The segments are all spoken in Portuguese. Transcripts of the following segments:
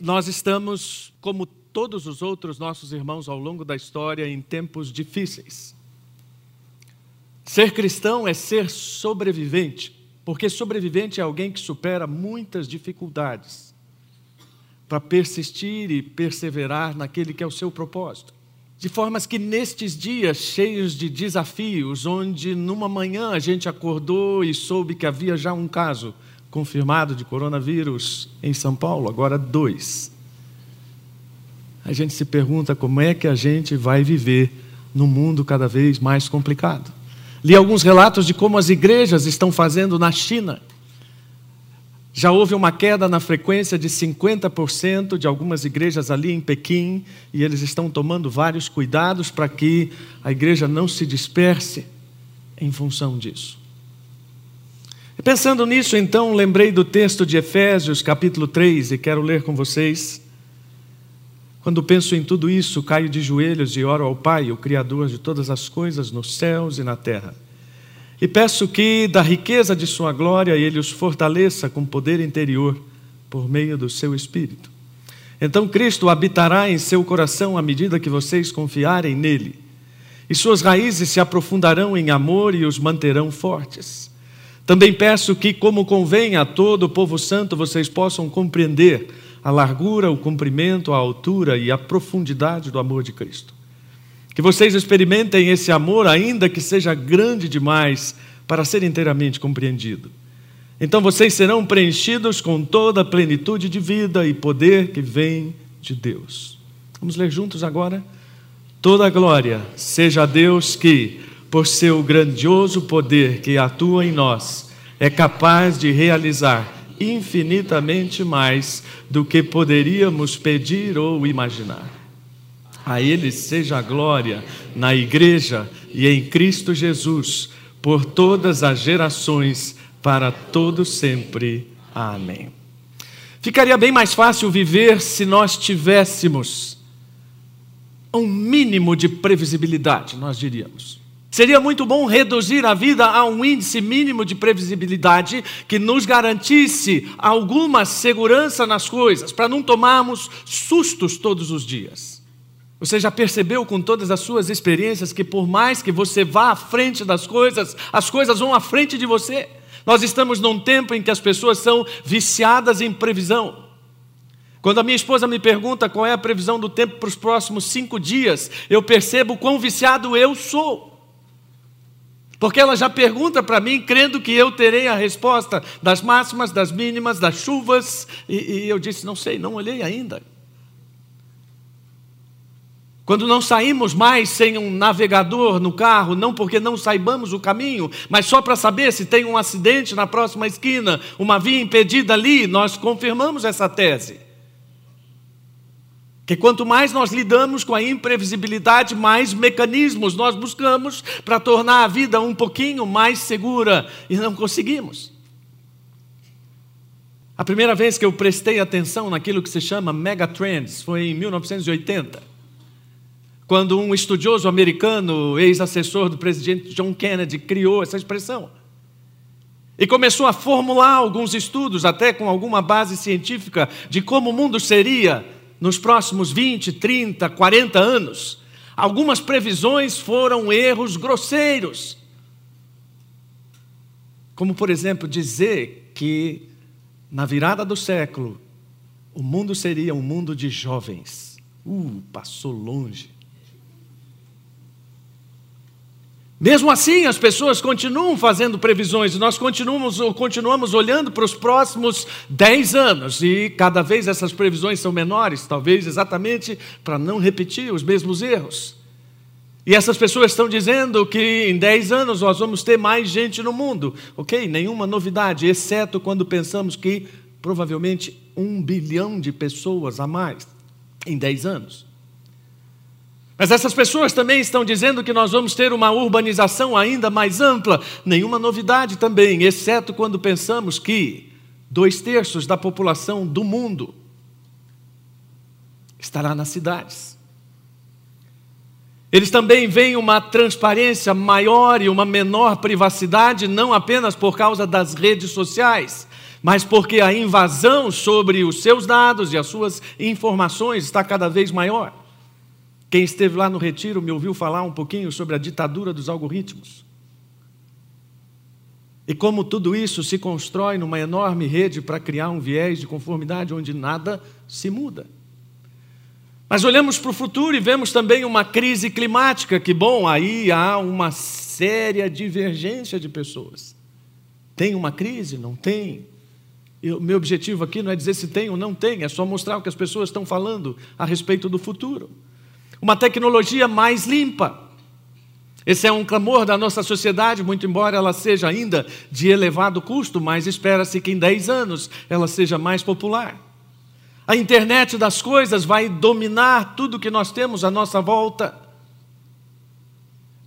nós estamos, como todos os outros nossos irmãos ao longo da história, em tempos difíceis. Ser cristão é ser sobrevivente, porque sobrevivente é alguém que supera muitas dificuldades para persistir e perseverar naquele que é o seu propósito. De formas que nestes dias cheios de desafios, onde numa manhã a gente acordou e soube que havia já um caso confirmado de coronavírus em São Paulo, agora dois. A gente se pergunta como é que a gente vai viver num mundo cada vez mais complicado. Li alguns relatos de como as igrejas estão fazendo na China. Já houve uma queda na frequência de 50% de algumas igrejas ali em Pequim, e eles estão tomando vários cuidados para que a igreja não se disperse em função disso. Pensando nisso, então, lembrei do texto de Efésios, capítulo 3, e quero ler com vocês. Quando penso em tudo isso, caio de joelhos e oro ao Pai, o Criador de todas as coisas nos céus e na terra. E peço que, da riqueza de Sua glória, Ele os fortaleça com poder interior, por meio do seu Espírito. Então Cristo habitará em seu coração à medida que vocês confiarem nele, e suas raízes se aprofundarão em amor e os manterão fortes. Também peço que, como convém a todo o povo santo, vocês possam compreender a largura, o comprimento, a altura e a profundidade do amor de Cristo. Que vocês experimentem esse amor, ainda que seja grande demais para ser inteiramente compreendido. Então vocês serão preenchidos com toda a plenitude de vida e poder que vem de Deus. Vamos ler juntos agora? Toda a glória seja a Deus que por seu grandioso poder que atua em nós, é capaz de realizar infinitamente mais do que poderíamos pedir ou imaginar. A Ele seja a glória na Igreja e em Cristo Jesus, por todas as gerações, para todo sempre. Amém. Ficaria bem mais fácil viver se nós tivéssemos um mínimo de previsibilidade, nós diríamos. Seria muito bom reduzir a vida a um índice mínimo de previsibilidade que nos garantisse alguma segurança nas coisas, para não tomarmos sustos todos os dias. Você já percebeu com todas as suas experiências que, por mais que você vá à frente das coisas, as coisas vão à frente de você? Nós estamos num tempo em que as pessoas são viciadas em previsão. Quando a minha esposa me pergunta qual é a previsão do tempo para os próximos cinco dias, eu percebo quão viciado eu sou. Porque ela já pergunta para mim, crendo que eu terei a resposta das máximas, das mínimas, das chuvas, e, e eu disse: não sei, não olhei ainda. Quando não saímos mais sem um navegador no carro, não porque não saibamos o caminho, mas só para saber se tem um acidente na próxima esquina, uma via impedida ali, nós confirmamos essa tese. Que quanto mais nós lidamos com a imprevisibilidade, mais mecanismos nós buscamos para tornar a vida um pouquinho mais segura e não conseguimos. A primeira vez que eu prestei atenção naquilo que se chama megatrends foi em 1980, quando um estudioso americano, ex-assessor do presidente John Kennedy, criou essa expressão. E começou a formular alguns estudos, até com alguma base científica, de como o mundo seria nos próximos 20, 30, 40 anos, algumas previsões foram erros grosseiros. Como, por exemplo, dizer que na virada do século o mundo seria um mundo de jovens. Uh, passou longe. Mesmo assim, as pessoas continuam fazendo previsões, nós continuamos, continuamos olhando para os próximos 10 anos, e cada vez essas previsões são menores, talvez exatamente para não repetir os mesmos erros. E essas pessoas estão dizendo que em 10 anos nós vamos ter mais gente no mundo. Ok, nenhuma novidade, exceto quando pensamos que provavelmente um bilhão de pessoas a mais em 10 anos. Mas essas pessoas também estão dizendo que nós vamos ter uma urbanização ainda mais ampla. Nenhuma novidade também, exceto quando pensamos que dois terços da população do mundo estará nas cidades. Eles também veem uma transparência maior e uma menor privacidade, não apenas por causa das redes sociais, mas porque a invasão sobre os seus dados e as suas informações está cada vez maior. Quem esteve lá no retiro me ouviu falar um pouquinho sobre a ditadura dos algoritmos. E como tudo isso se constrói numa enorme rede para criar um viés de conformidade onde nada se muda. Mas olhamos para o futuro e vemos também uma crise climática, que, bom, aí há uma séria divergência de pessoas. Tem uma crise? Não tem? O meu objetivo aqui não é dizer se tem ou não tem, é só mostrar o que as pessoas estão falando a respeito do futuro. Uma tecnologia mais limpa. Esse é um clamor da nossa sociedade, muito embora ela seja ainda de elevado custo, mas espera-se que em 10 anos ela seja mais popular. A internet das coisas vai dominar tudo que nós temos à nossa volta.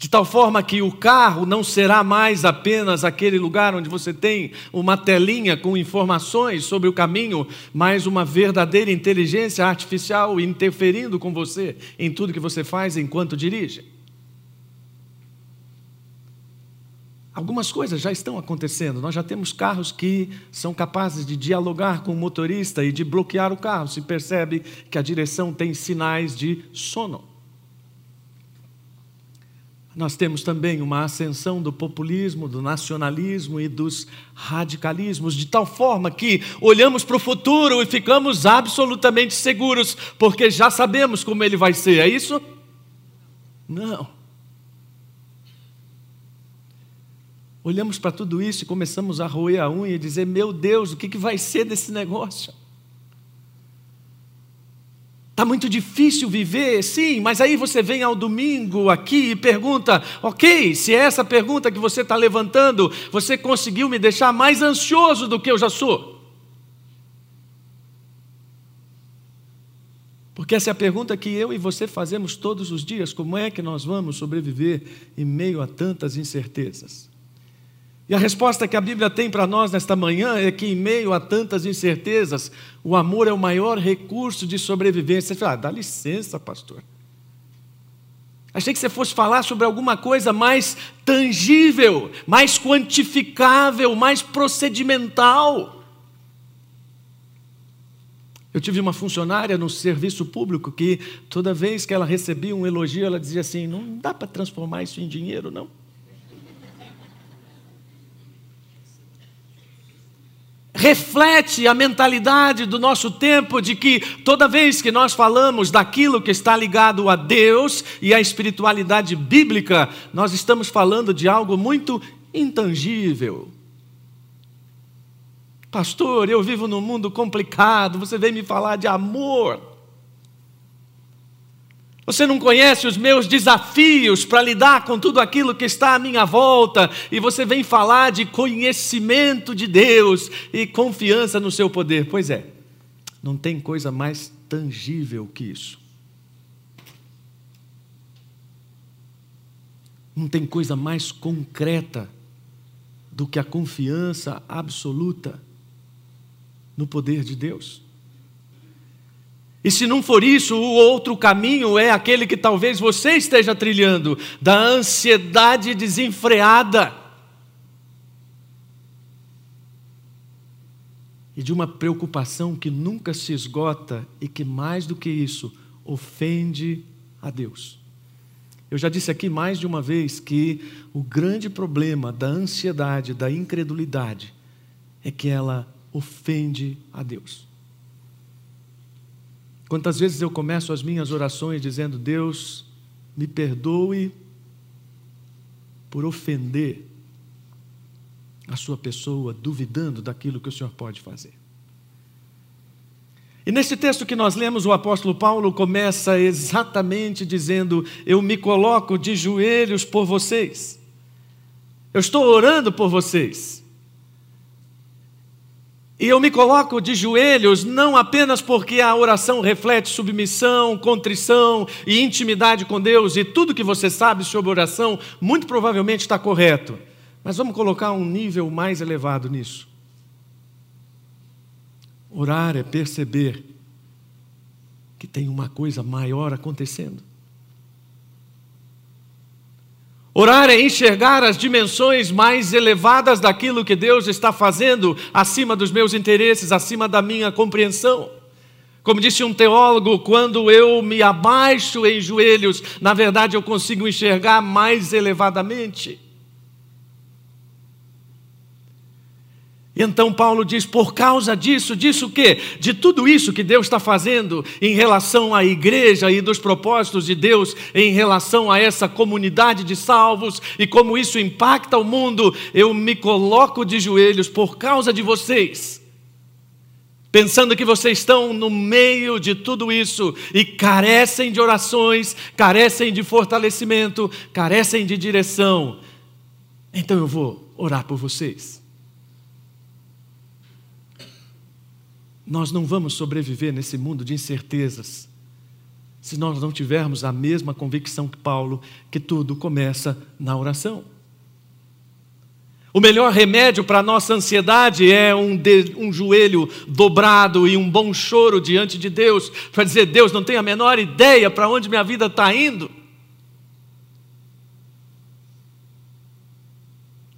De tal forma que o carro não será mais apenas aquele lugar onde você tem uma telinha com informações sobre o caminho, mas uma verdadeira inteligência artificial interferindo com você em tudo que você faz enquanto dirige. Algumas coisas já estão acontecendo. Nós já temos carros que são capazes de dialogar com o motorista e de bloquear o carro se percebe que a direção tem sinais de sono. Nós temos também uma ascensão do populismo, do nacionalismo e dos radicalismos, de tal forma que olhamos para o futuro e ficamos absolutamente seguros, porque já sabemos como ele vai ser, é isso? Não. olhamos para tudo isso e começamos a roer a unha e dizer: Meu Deus, o que, vai ser desse negócio? Está muito difícil viver, sim, mas aí você vem ao domingo aqui e pergunta: ok, se é essa pergunta que você está levantando, você conseguiu me deixar mais ansioso do que eu já sou? Porque essa é a pergunta que eu e você fazemos todos os dias: como é que nós vamos sobreviver em meio a tantas incertezas? E a resposta que a Bíblia tem para nós nesta manhã é que, em meio a tantas incertezas, o amor é o maior recurso de sobrevivência. Você fala, ah, dá licença, pastor. Achei que você fosse falar sobre alguma coisa mais tangível, mais quantificável, mais procedimental. Eu tive uma funcionária no serviço público que, toda vez que ela recebia um elogio, ela dizia assim: não dá para transformar isso em dinheiro, não. Reflete a mentalidade do nosso tempo de que toda vez que nós falamos daquilo que está ligado a Deus e à espiritualidade bíblica, nós estamos falando de algo muito intangível. Pastor, eu vivo num mundo complicado, você vem me falar de amor. Você não conhece os meus desafios para lidar com tudo aquilo que está à minha volta, e você vem falar de conhecimento de Deus e confiança no seu poder. Pois é, não tem coisa mais tangível que isso. Não tem coisa mais concreta do que a confiança absoluta no poder de Deus. E se não for isso, o outro caminho é aquele que talvez você esteja trilhando, da ansiedade desenfreada. E de uma preocupação que nunca se esgota e que, mais do que isso, ofende a Deus. Eu já disse aqui mais de uma vez que o grande problema da ansiedade, da incredulidade, é que ela ofende a Deus. Quantas vezes eu começo as minhas orações dizendo: Deus, me perdoe por ofender a sua pessoa, duvidando daquilo que o Senhor pode fazer. E nesse texto que nós lemos, o apóstolo Paulo começa exatamente dizendo: Eu me coloco de joelhos por vocês, eu estou orando por vocês. E eu me coloco de joelhos não apenas porque a oração reflete submissão, contrição e intimidade com Deus, e tudo que você sabe sobre oração muito provavelmente está correto, mas vamos colocar um nível mais elevado nisso. Orar é perceber que tem uma coisa maior acontecendo. Orar é enxergar as dimensões mais elevadas daquilo que Deus está fazendo, acima dos meus interesses, acima da minha compreensão. Como disse um teólogo, quando eu me abaixo em joelhos, na verdade eu consigo enxergar mais elevadamente. Então Paulo diz: por causa disso, disso o quê? De tudo isso que Deus está fazendo em relação à igreja e dos propósitos de Deus em relação a essa comunidade de salvos e como isso impacta o mundo, eu me coloco de joelhos por causa de vocês. Pensando que vocês estão no meio de tudo isso e carecem de orações, carecem de fortalecimento, carecem de direção. Então eu vou orar por vocês. Nós não vamos sobreviver nesse mundo de incertezas se nós não tivermos a mesma convicção que Paulo, que tudo começa na oração. O melhor remédio para a nossa ansiedade é um, de, um joelho dobrado e um bom choro diante de Deus, para dizer: Deus, não tenho a menor ideia para onde minha vida está indo.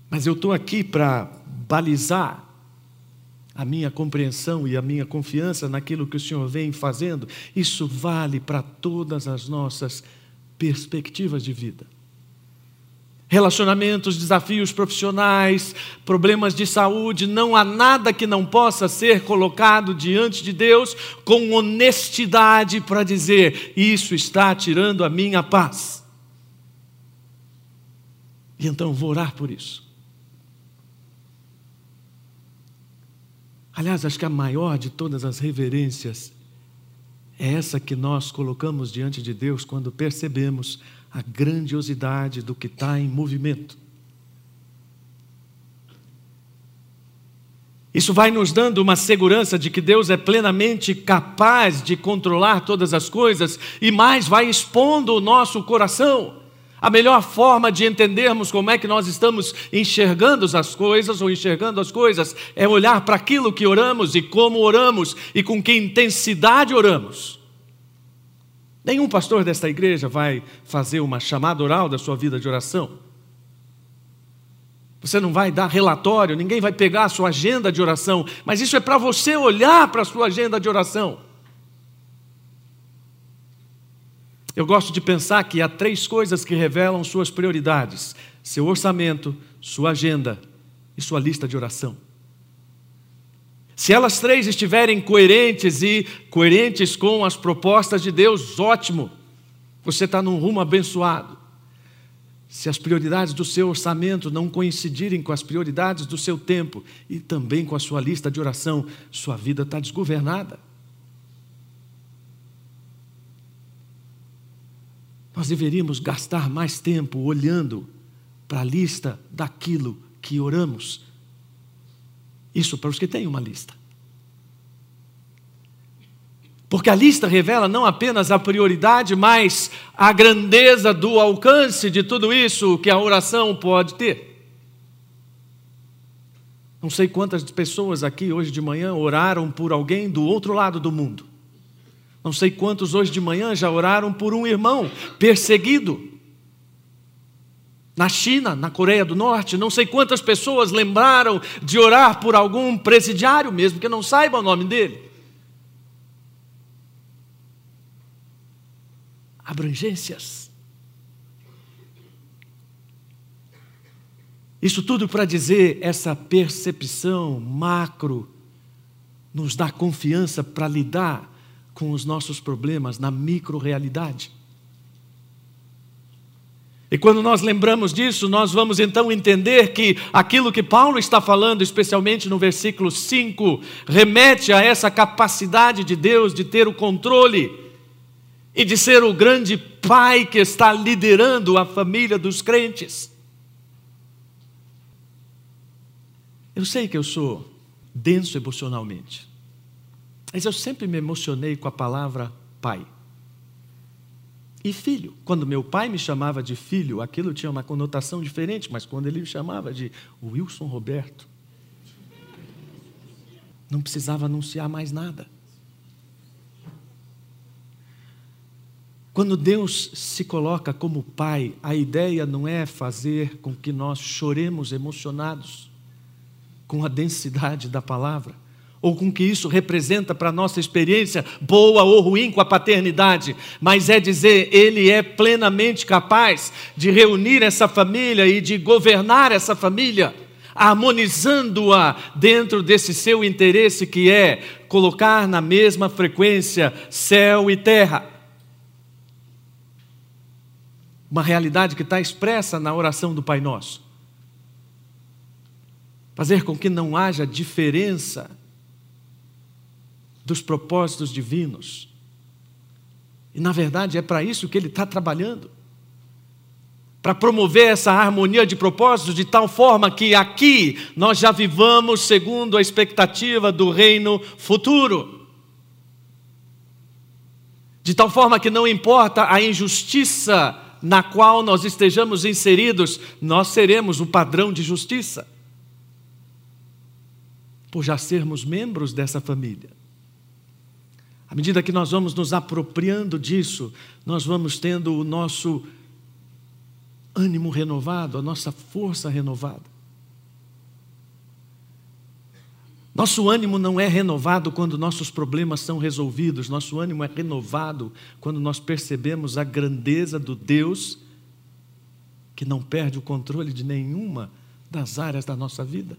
Mas eu estou aqui para balizar a minha compreensão e a minha confiança naquilo que o Senhor vem fazendo, isso vale para todas as nossas perspectivas de vida. Relacionamentos, desafios profissionais, problemas de saúde, não há nada que não possa ser colocado diante de Deus com honestidade para dizer: Isso está tirando a minha paz. E então vou orar por isso. Aliás, acho que a maior de todas as reverências é essa que nós colocamos diante de Deus quando percebemos a grandiosidade do que está em movimento. Isso vai nos dando uma segurança de que Deus é plenamente capaz de controlar todas as coisas e mais vai expondo o nosso coração a melhor forma de entendermos como é que nós estamos enxergando as coisas ou enxergando as coisas é olhar para aquilo que oramos e como oramos e com que intensidade oramos. Nenhum pastor desta igreja vai fazer uma chamada oral da sua vida de oração. Você não vai dar relatório, ninguém vai pegar a sua agenda de oração, mas isso é para você olhar para a sua agenda de oração. Eu gosto de pensar que há três coisas que revelam suas prioridades: seu orçamento, sua agenda e sua lista de oração. Se elas três estiverem coerentes e coerentes com as propostas de Deus, ótimo, você está num rumo abençoado. Se as prioridades do seu orçamento não coincidirem com as prioridades do seu tempo e também com a sua lista de oração, sua vida está desgovernada. Nós deveríamos gastar mais tempo olhando para a lista daquilo que oramos. Isso para os que têm uma lista. Porque a lista revela não apenas a prioridade, mas a grandeza do alcance de tudo isso que a oração pode ter. Não sei quantas pessoas aqui hoje de manhã oraram por alguém do outro lado do mundo. Não sei quantos hoje de manhã já oraram por um irmão perseguido. Na China, na Coreia do Norte, não sei quantas pessoas lembraram de orar por algum presidiário, mesmo que não saiba o nome dele. Abrangências. Isso tudo para dizer essa percepção macro nos dá confiança para lidar com os nossos problemas na micro-realidade. E quando nós lembramos disso, nós vamos então entender que aquilo que Paulo está falando, especialmente no versículo 5, remete a essa capacidade de Deus de ter o controle e de ser o grande pai que está liderando a família dos crentes. Eu sei que eu sou denso emocionalmente. Mas eu sempre me emocionei com a palavra pai. E filho. Quando meu pai me chamava de filho, aquilo tinha uma conotação diferente, mas quando ele me chamava de Wilson Roberto, não precisava anunciar mais nada. Quando Deus se coloca como Pai, a ideia não é fazer com que nós choremos emocionados com a densidade da palavra, ou com que isso representa para a nossa experiência, boa ou ruim com a paternidade, mas é dizer, Ele é plenamente capaz de reunir essa família e de governar essa família, harmonizando-a dentro desse seu interesse que é colocar na mesma frequência céu e terra uma realidade que está expressa na oração do Pai Nosso. Fazer com que não haja diferença dos propósitos divinos. E, na verdade, é para isso que ele está trabalhando para promover essa harmonia de propósitos de tal forma que aqui nós já vivamos segundo a expectativa do reino futuro. De tal forma que não importa a injustiça na qual nós estejamos inseridos, nós seremos o padrão de justiça. Por já sermos membros dessa família. À medida que nós vamos nos apropriando disso, nós vamos tendo o nosso ânimo renovado, a nossa força renovada. Nosso ânimo não é renovado quando nossos problemas são resolvidos, nosso ânimo é renovado quando nós percebemos a grandeza do Deus que não perde o controle de nenhuma das áreas da nossa vida.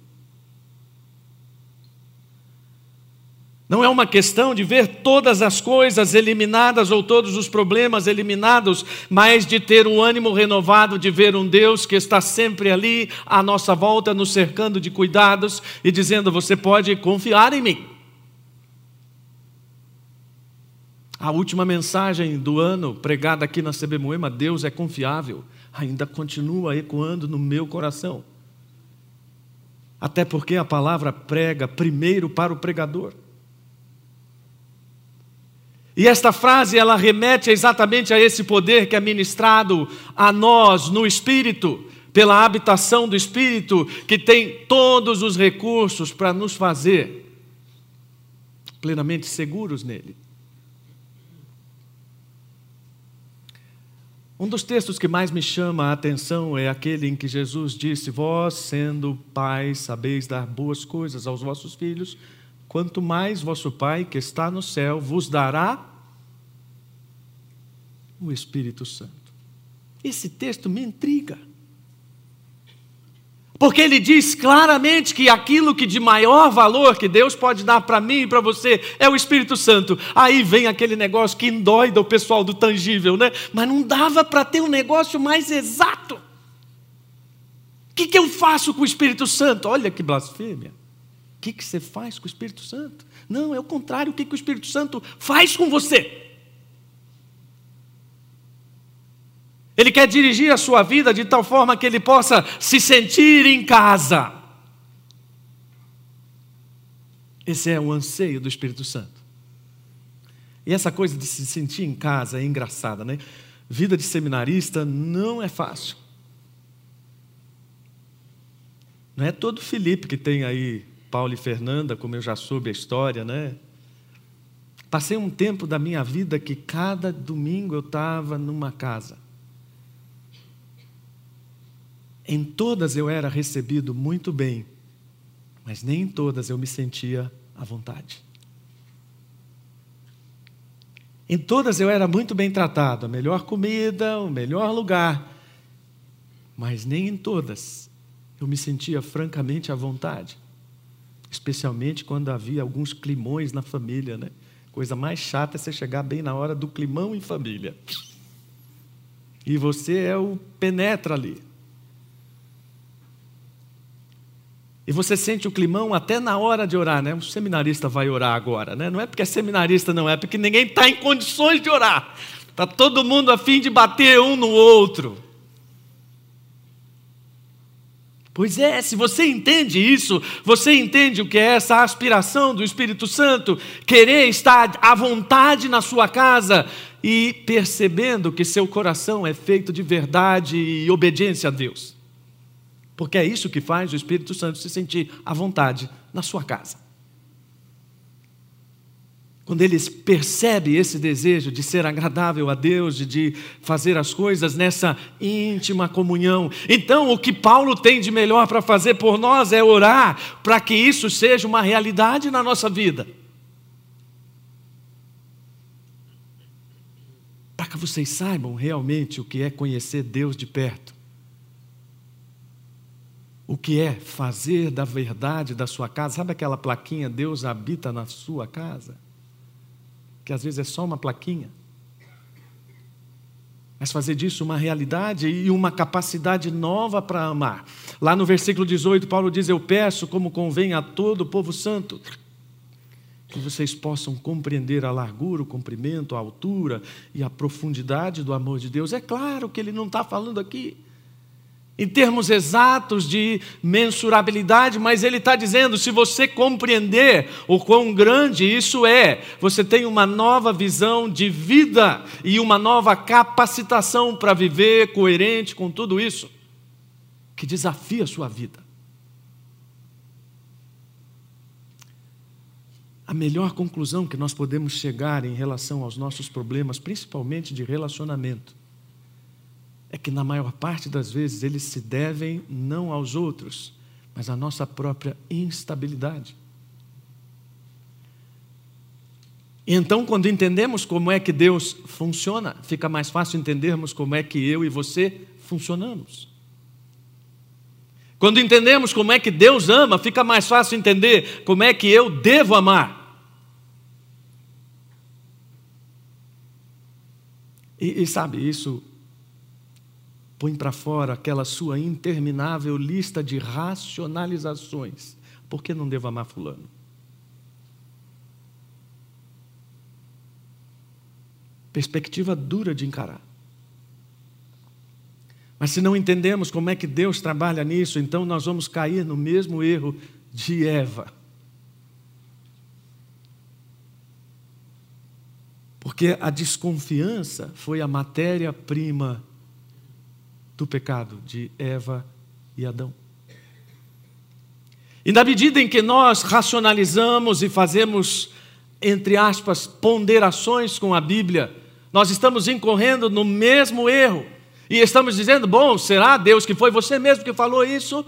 Não é uma questão de ver todas as coisas eliminadas ou todos os problemas eliminados, mas de ter o ânimo renovado de ver um Deus que está sempre ali à nossa volta, nos cercando de cuidados e dizendo: Você pode confiar em mim. A última mensagem do ano pregada aqui na CB Moema, Deus é confiável, ainda continua ecoando no meu coração. Até porque a palavra prega primeiro para o pregador. E esta frase ela remete exatamente a esse poder que é ministrado a nós no espírito, pela habitação do espírito, que tem todos os recursos para nos fazer plenamente seguros nele. Um dos textos que mais me chama a atenção é aquele em que Jesus disse: Vós, sendo pais, sabeis dar boas coisas aos vossos filhos, quanto mais vosso Pai que está no céu vos dará o Espírito Santo. Esse texto me intriga. Porque ele diz claramente que aquilo que de maior valor que Deus pode dar para mim e para você é o Espírito Santo. Aí vem aquele negócio que endoida o pessoal do tangível, né? Mas não dava para ter um negócio mais exato. O que, que eu faço com o Espírito Santo? Olha que blasfêmia que, que você faz com o Espírito Santo? Não, é o contrário, o que, que o Espírito Santo faz com você? Ele quer dirigir a sua vida de tal forma que ele possa se sentir em casa. Esse é o anseio do Espírito Santo. E essa coisa de se sentir em casa é engraçada, né? Vida de seminarista não é fácil. Não é todo Felipe que tem aí Paulo e Fernanda, como eu já soube a história, né? Passei um tempo da minha vida que cada domingo eu estava numa casa. Em todas eu era recebido muito bem, mas nem em todas eu me sentia à vontade. Em todas eu era muito bem tratado, a melhor comida, o melhor lugar, mas nem em todas eu me sentia francamente à vontade especialmente quando havia alguns climões na família, né? Coisa mais chata é você chegar bem na hora do climão em família. E você é o penetra ali. E você sente o climão até na hora de orar, né? O seminarista vai orar agora, né? Não é porque é seminarista, não, é porque ninguém está em condições de orar. Está todo mundo a fim de bater um no outro. Pois é, se você entende isso, você entende o que é essa aspiração do Espírito Santo, querer estar à vontade na sua casa e percebendo que seu coração é feito de verdade e obediência a Deus. Porque é isso que faz o Espírito Santo se sentir à vontade na sua casa. Quando ele percebe esse desejo de ser agradável a Deus, de, de fazer as coisas nessa íntima comunhão, então o que Paulo tem de melhor para fazer por nós é orar para que isso seja uma realidade na nossa vida. Para que vocês saibam realmente o que é conhecer Deus de perto. O que é fazer da verdade da sua casa. Sabe aquela plaquinha, Deus habita na sua casa? Que às vezes é só uma plaquinha. Mas fazer disso uma realidade e uma capacidade nova para amar. Lá no versículo 18, Paulo diz: Eu peço, como convém a todo o povo santo, que vocês possam compreender a largura, o comprimento, a altura e a profundidade do amor de Deus. É claro que ele não está falando aqui em termos exatos de mensurabilidade, mas ele está dizendo: se você compreender o quão grande isso é, você tem uma nova visão de vida e uma nova capacitação para viver coerente com tudo isso, que desafia a sua vida. A melhor conclusão que nós podemos chegar em relação aos nossos problemas, principalmente de relacionamento, é que na maior parte das vezes eles se devem não aos outros, mas à nossa própria instabilidade. E então, quando entendemos como é que Deus funciona, fica mais fácil entendermos como é que eu e você funcionamos. Quando entendemos como é que Deus ama, fica mais fácil entender como é que eu devo amar. E, e sabe, isso põe para fora aquela sua interminável lista de racionalizações. Por que não devo amar Fulano? Perspectiva dura de encarar. Mas se não entendemos como é que Deus trabalha nisso, então nós vamos cair no mesmo erro de Eva. Porque a desconfiança foi a matéria-prima do pecado de Eva e Adão. E na medida em que nós racionalizamos e fazemos, entre aspas, ponderações com a Bíblia, nós estamos incorrendo no mesmo erro. E estamos dizendo: bom, será Deus que foi você mesmo que falou isso?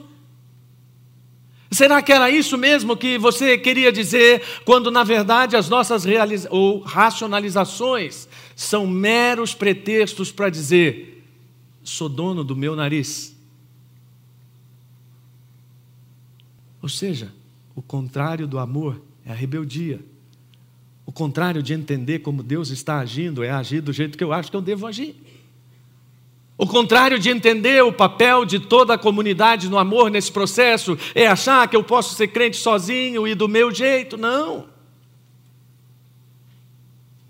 Será que era isso mesmo que você queria dizer, quando na verdade as nossas ou racionalizações são meros pretextos para dizer sou dono do meu nariz. Ou seja, o contrário do amor é a rebeldia. O contrário de entender como Deus está agindo é agir do jeito que eu acho que eu devo agir. O contrário de entender o papel de toda a comunidade no amor nesse processo é achar que eu posso ser crente sozinho e do meu jeito. Não.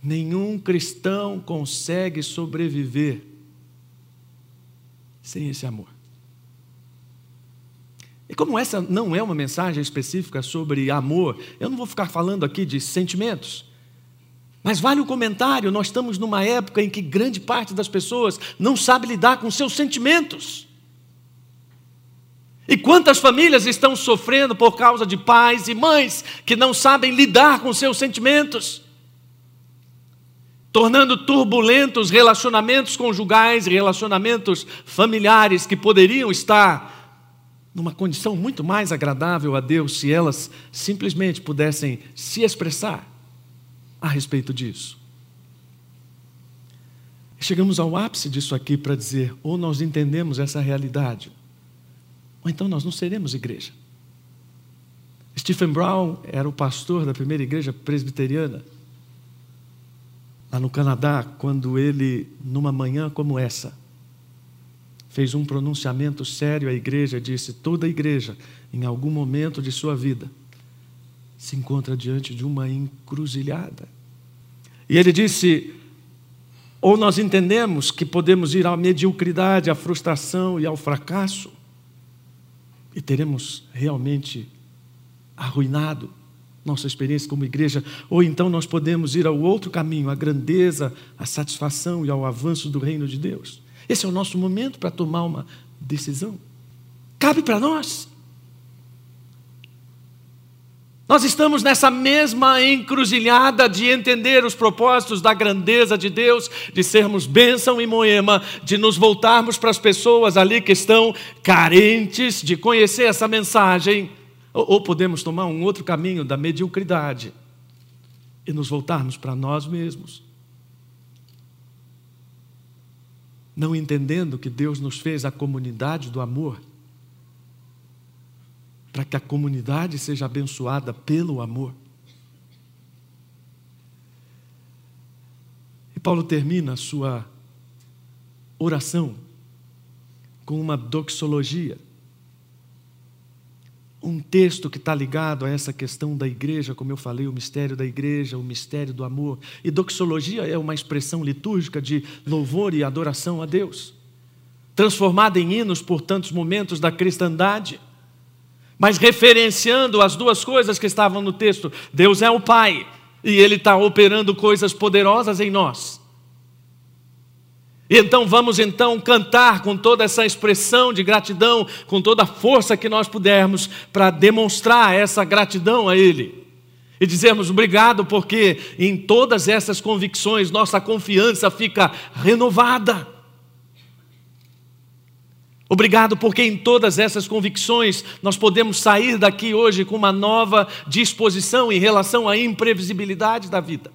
Nenhum cristão consegue sobreviver sem esse amor. E como essa não é uma mensagem específica sobre amor, eu não vou ficar falando aqui de sentimentos. Mas vale o comentário, nós estamos numa época em que grande parte das pessoas não sabe lidar com seus sentimentos. E quantas famílias estão sofrendo por causa de pais e mães que não sabem lidar com seus sentimentos? Tornando turbulentos relacionamentos conjugais, relacionamentos familiares que poderiam estar numa condição muito mais agradável a Deus se elas simplesmente pudessem se expressar a respeito disso. Chegamos ao ápice disso aqui para dizer: ou nós entendemos essa realidade, ou então nós não seremos igreja. Stephen Brown era o pastor da primeira igreja presbiteriana lá no Canadá, quando ele, numa manhã como essa, fez um pronunciamento sério à igreja, disse: toda a igreja, em algum momento de sua vida, se encontra diante de uma encruzilhada. E ele disse: ou nós entendemos que podemos ir à mediocridade, à frustração e ao fracasso, e teremos realmente arruinado nossa experiência como igreja, ou então nós podemos ir ao outro caminho, à grandeza, à satisfação e ao avanço do reino de Deus. Esse é o nosso momento para tomar uma decisão. Cabe para nós. Nós estamos nessa mesma encruzilhada de entender os propósitos da grandeza de Deus, de sermos bênção e moema, de nos voltarmos para as pessoas ali que estão carentes de conhecer essa mensagem, ou, podemos tomar um outro caminho da mediocridade e nos voltarmos para nós mesmos. Não entendendo que Deus nos fez a comunidade do amor para que a comunidade seja abençoada pelo amor. E Paulo termina a sua oração com uma doxologia. Um texto que está ligado a essa questão da igreja, como eu falei, o mistério da igreja, o mistério do amor. E doxologia é uma expressão litúrgica de louvor e adoração a Deus, transformada em hinos por tantos momentos da cristandade mas referenciando as duas coisas que estavam no texto. Deus é o Pai e Ele está operando coisas poderosas em nós. E então vamos então cantar com toda essa expressão de gratidão, com toda a força que nós pudermos, para demonstrar essa gratidão a Ele. E dizermos obrigado, porque em todas essas convicções nossa confiança fica renovada. Obrigado, porque em todas essas convicções nós podemos sair daqui hoje com uma nova disposição em relação à imprevisibilidade da vida.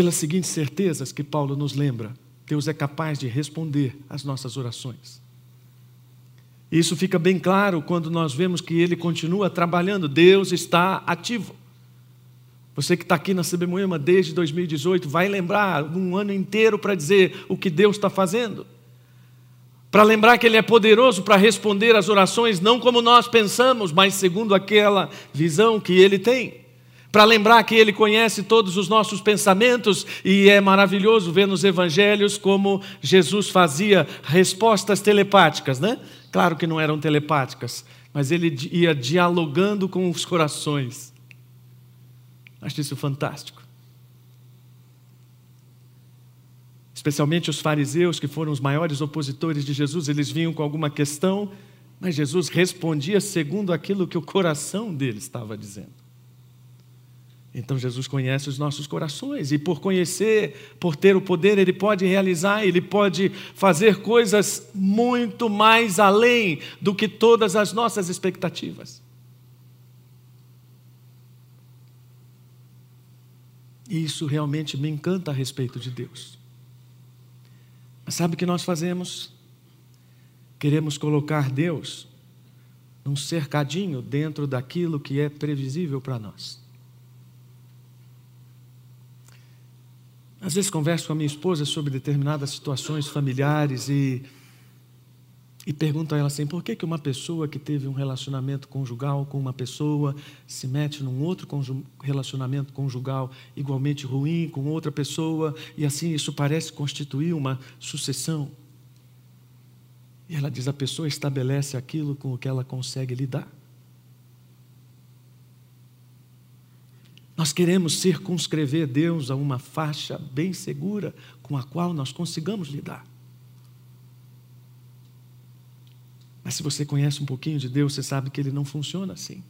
Pelas seguintes certezas que Paulo nos lembra, Deus é capaz de responder às nossas orações. Isso fica bem claro quando nós vemos que ele continua trabalhando, Deus está ativo. Você que está aqui na CB Moema desde 2018 vai lembrar um ano inteiro para dizer o que Deus está fazendo. Para lembrar que Ele é poderoso para responder às orações, não como nós pensamos, mas segundo aquela visão que Ele tem. Para lembrar que Ele conhece todos os nossos pensamentos e é maravilhoso ver nos evangelhos como Jesus fazia respostas telepáticas, né? Claro que não eram telepáticas, mas Ele ia dialogando com os corações. Acho isso fantástico. Especialmente os fariseus, que foram os maiores opositores de Jesus, eles vinham com alguma questão, mas Jesus respondia segundo aquilo que o coração deles estava dizendo. Então Jesus conhece os nossos corações e por conhecer, por ter o poder, ele pode realizar, ele pode fazer coisas muito mais além do que todas as nossas expectativas. E isso realmente me encanta a respeito de Deus. Mas sabe o que nós fazemos? Queremos colocar Deus num cercadinho dentro daquilo que é previsível para nós. Às vezes converso com a minha esposa sobre determinadas situações familiares e e pergunto a ela assim: por que, que uma pessoa que teve um relacionamento conjugal com uma pessoa se mete num outro relacionamento conjugal igualmente ruim com outra pessoa e assim isso parece constituir uma sucessão? E ela diz: a pessoa estabelece aquilo com o que ela consegue lidar. Nós queremos circunscrever Deus a uma faixa bem segura com a qual nós consigamos lidar. Mas se você conhece um pouquinho de Deus, você sabe que ele não funciona assim.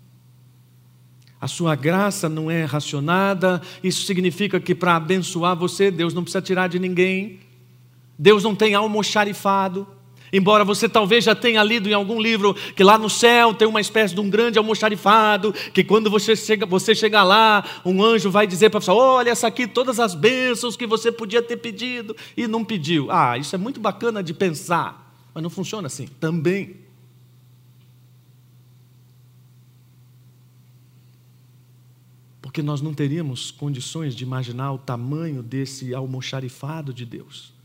A sua graça não é racionada, isso significa que para abençoar você, Deus não precisa tirar de ninguém. Deus não tem almoxarifado. Embora você talvez já tenha lido em algum livro que lá no céu tem uma espécie de um grande almoxarifado, que quando você chega, você chegar lá, um anjo vai dizer para você: olha, essa aqui, todas as bênçãos que você podia ter pedido e não pediu. Ah, isso é muito bacana de pensar. Mas não funciona assim também. Porque nós não teríamos condições de imaginar o tamanho desse almoxarifado de Deus.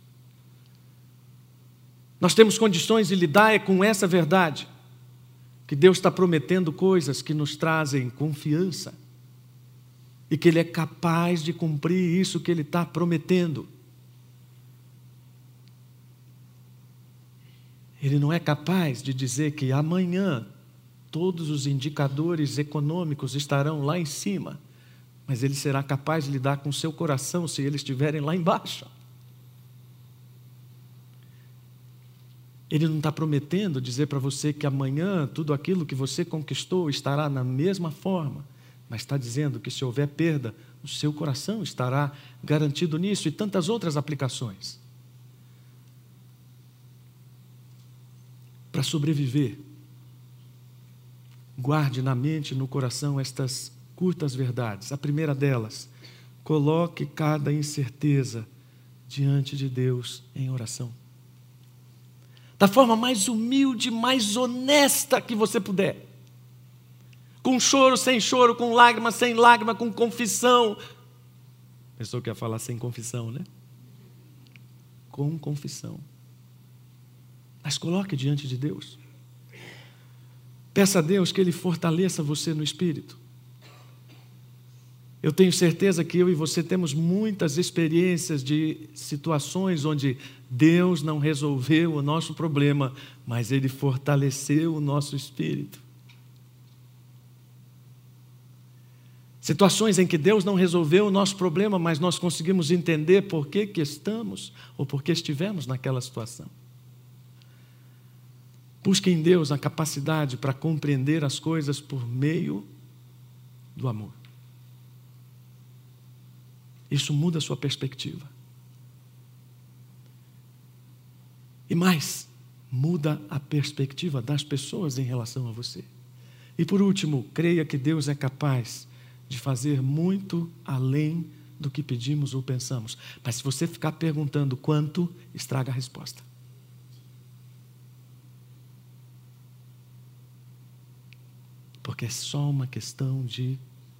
Nós temos condições de lidar com essa verdade, que Deus está prometendo coisas que nos trazem confiança e que Ele é capaz de cumprir isso que Ele está prometendo. Ele não é capaz de dizer que amanhã todos os indicadores econômicos estarão lá em cima, mas ele será capaz de lidar com seu coração se eles estiverem lá embaixo. Ele não está prometendo dizer para você que amanhã tudo aquilo que você conquistou estará na mesma forma, mas está dizendo que se houver perda, o seu coração estará garantido nisso e tantas outras aplicações. Para sobreviver, guarde na mente e no coração estas curtas verdades. A primeira delas, coloque cada incerteza diante de Deus em oração. Da forma mais humilde, mais honesta que você puder. Com choro, sem choro, com lágrima, sem lágrima, com confissão. Pensou que ia falar sem confissão, né? Com confissão. Mas coloque diante de Deus. Peça a Deus que Ele fortaleça você no espírito. Eu tenho certeza que eu e você temos muitas experiências de situações onde Deus não resolveu o nosso problema, mas Ele fortaleceu o nosso espírito. Situações em que Deus não resolveu o nosso problema, mas nós conseguimos entender por que, que estamos ou por que estivemos naquela situação. Busque em Deus a capacidade para compreender as coisas por meio do amor. Isso muda a sua perspectiva. E mais, muda a perspectiva das pessoas em relação a você. E por último, creia que Deus é capaz de fazer muito além do que pedimos ou pensamos. Mas se você ficar perguntando quanto, estraga a resposta. Porque é só uma questão de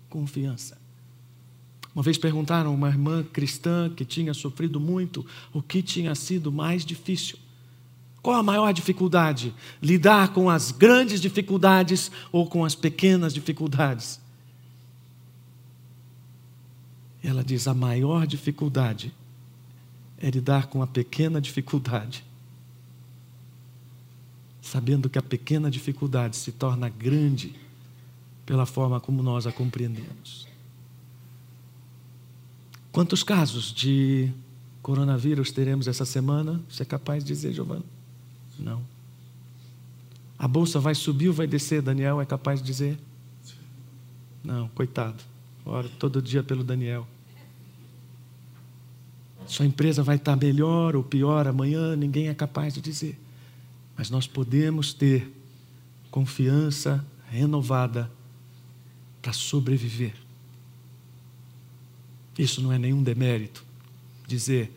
confiança. Uma vez perguntaram a uma irmã cristã que tinha sofrido muito o que tinha sido mais difícil. Qual a maior dificuldade? Lidar com as grandes dificuldades ou com as pequenas dificuldades? Ela diz: a maior dificuldade é lidar com a pequena dificuldade, sabendo que a pequena dificuldade se torna grande pela forma como nós a compreendemos. Quantos casos de coronavírus teremos essa semana? Você é capaz de dizer, Giovana? Não. A bolsa vai subir ou vai descer? Daniel é capaz de dizer? Não, coitado. Ora todo dia pelo Daniel. Sua empresa vai estar melhor ou pior amanhã, ninguém é capaz de dizer. Mas nós podemos ter confiança renovada para sobreviver. Isso não é nenhum demérito. Dizer,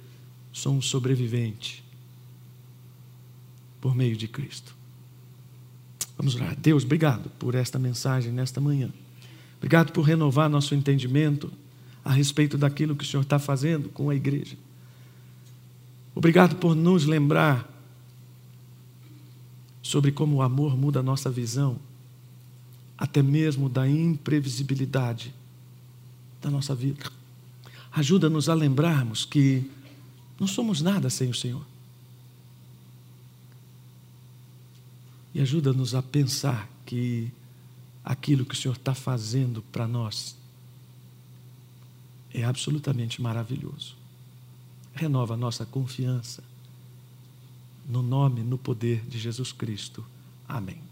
sou um sobrevivente por meio de Cristo. Vamos lá. Deus, obrigado por esta mensagem nesta manhã. Obrigado por renovar nosso entendimento a respeito daquilo que o Senhor está fazendo com a igreja. Obrigado por nos lembrar sobre como o amor muda a nossa visão, até mesmo da imprevisibilidade da nossa vida. Ajuda-nos a lembrarmos que não somos nada sem o Senhor. E ajuda-nos a pensar que aquilo que o Senhor está fazendo para nós é absolutamente maravilhoso. Renova a nossa confiança no nome, no poder de Jesus Cristo. Amém.